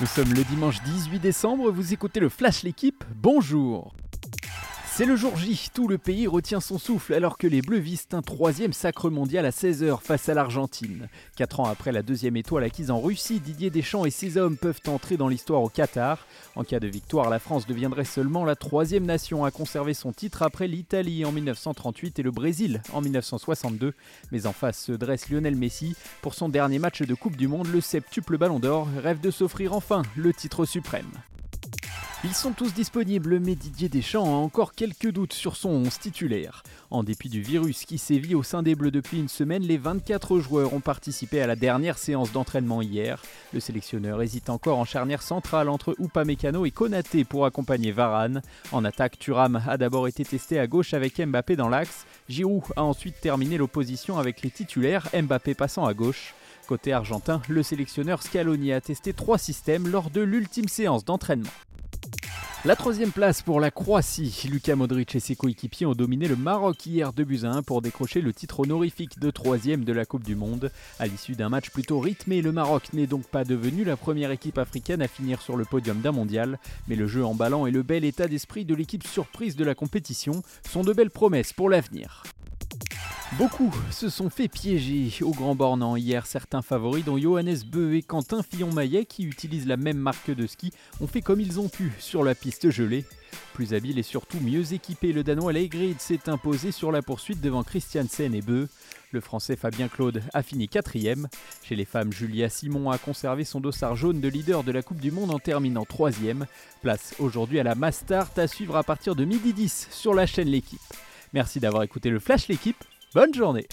Nous sommes le dimanche 18 décembre, vous écoutez le Flash L'équipe, bonjour c'est le jour J, tout le pays retient son souffle alors que les Bleus visent un troisième sacre mondial à 16h face à l'Argentine. Quatre ans après la deuxième étoile acquise en Russie, Didier Deschamps et ses hommes peuvent entrer dans l'histoire au Qatar. En cas de victoire, la France deviendrait seulement la troisième nation à conserver son titre après l'Italie en 1938 et le Brésil en 1962. Mais en face se dresse Lionel Messi. Pour son dernier match de Coupe du Monde, le septuple Ballon d'Or rêve de s'offrir enfin le titre suprême. Ils sont tous disponibles, mais Didier Deschamps a encore quelques doutes sur son 11 titulaire. En dépit du virus qui sévit au sein des Bleus depuis une semaine, les 24 joueurs ont participé à la dernière séance d'entraînement hier. Le sélectionneur hésite encore en charnière centrale entre Upamecano et Konaté pour accompagner Varane. En attaque, Thuram a d'abord été testé à gauche avec Mbappé dans l'axe. Giroud a ensuite terminé l'opposition avec les titulaires, Mbappé passant à gauche. Côté argentin, le sélectionneur Scaloni a testé trois systèmes lors de l'ultime séance d'entraînement. La troisième place pour la Croatie. Luka Modric et ses coéquipiers ont dominé le Maroc hier 2 buts à 1 pour décrocher le titre honorifique de troisième de la Coupe du Monde. À l'issue d'un match plutôt rythmé, le Maroc n'est donc pas devenu la première équipe africaine à finir sur le podium d'un mondial, mais le jeu emballant et le bel état d'esprit de l'équipe surprise de la compétition sont de belles promesses pour l'avenir. Beaucoup se sont fait piéger au Grand Bornand hier. Certains favoris, dont Johannes Beu et Quentin Fillon-Maillet, qui utilisent la même marque de ski, ont fait comme ils ont pu sur la piste gelée. Plus habile et surtout mieux équipé, le Danois Leigrid s'est imposé sur la poursuite devant Christiansen et Beu. Le Français Fabien Claude a fini quatrième. Chez les femmes, Julia Simon a conservé son dossard jaune de leader de la Coupe du Monde en terminant troisième. Place aujourd'hui à la Mastart à suivre à partir de midi 10 sur la chaîne L'équipe. Merci d'avoir écouté le Flash L'équipe. Bonne journée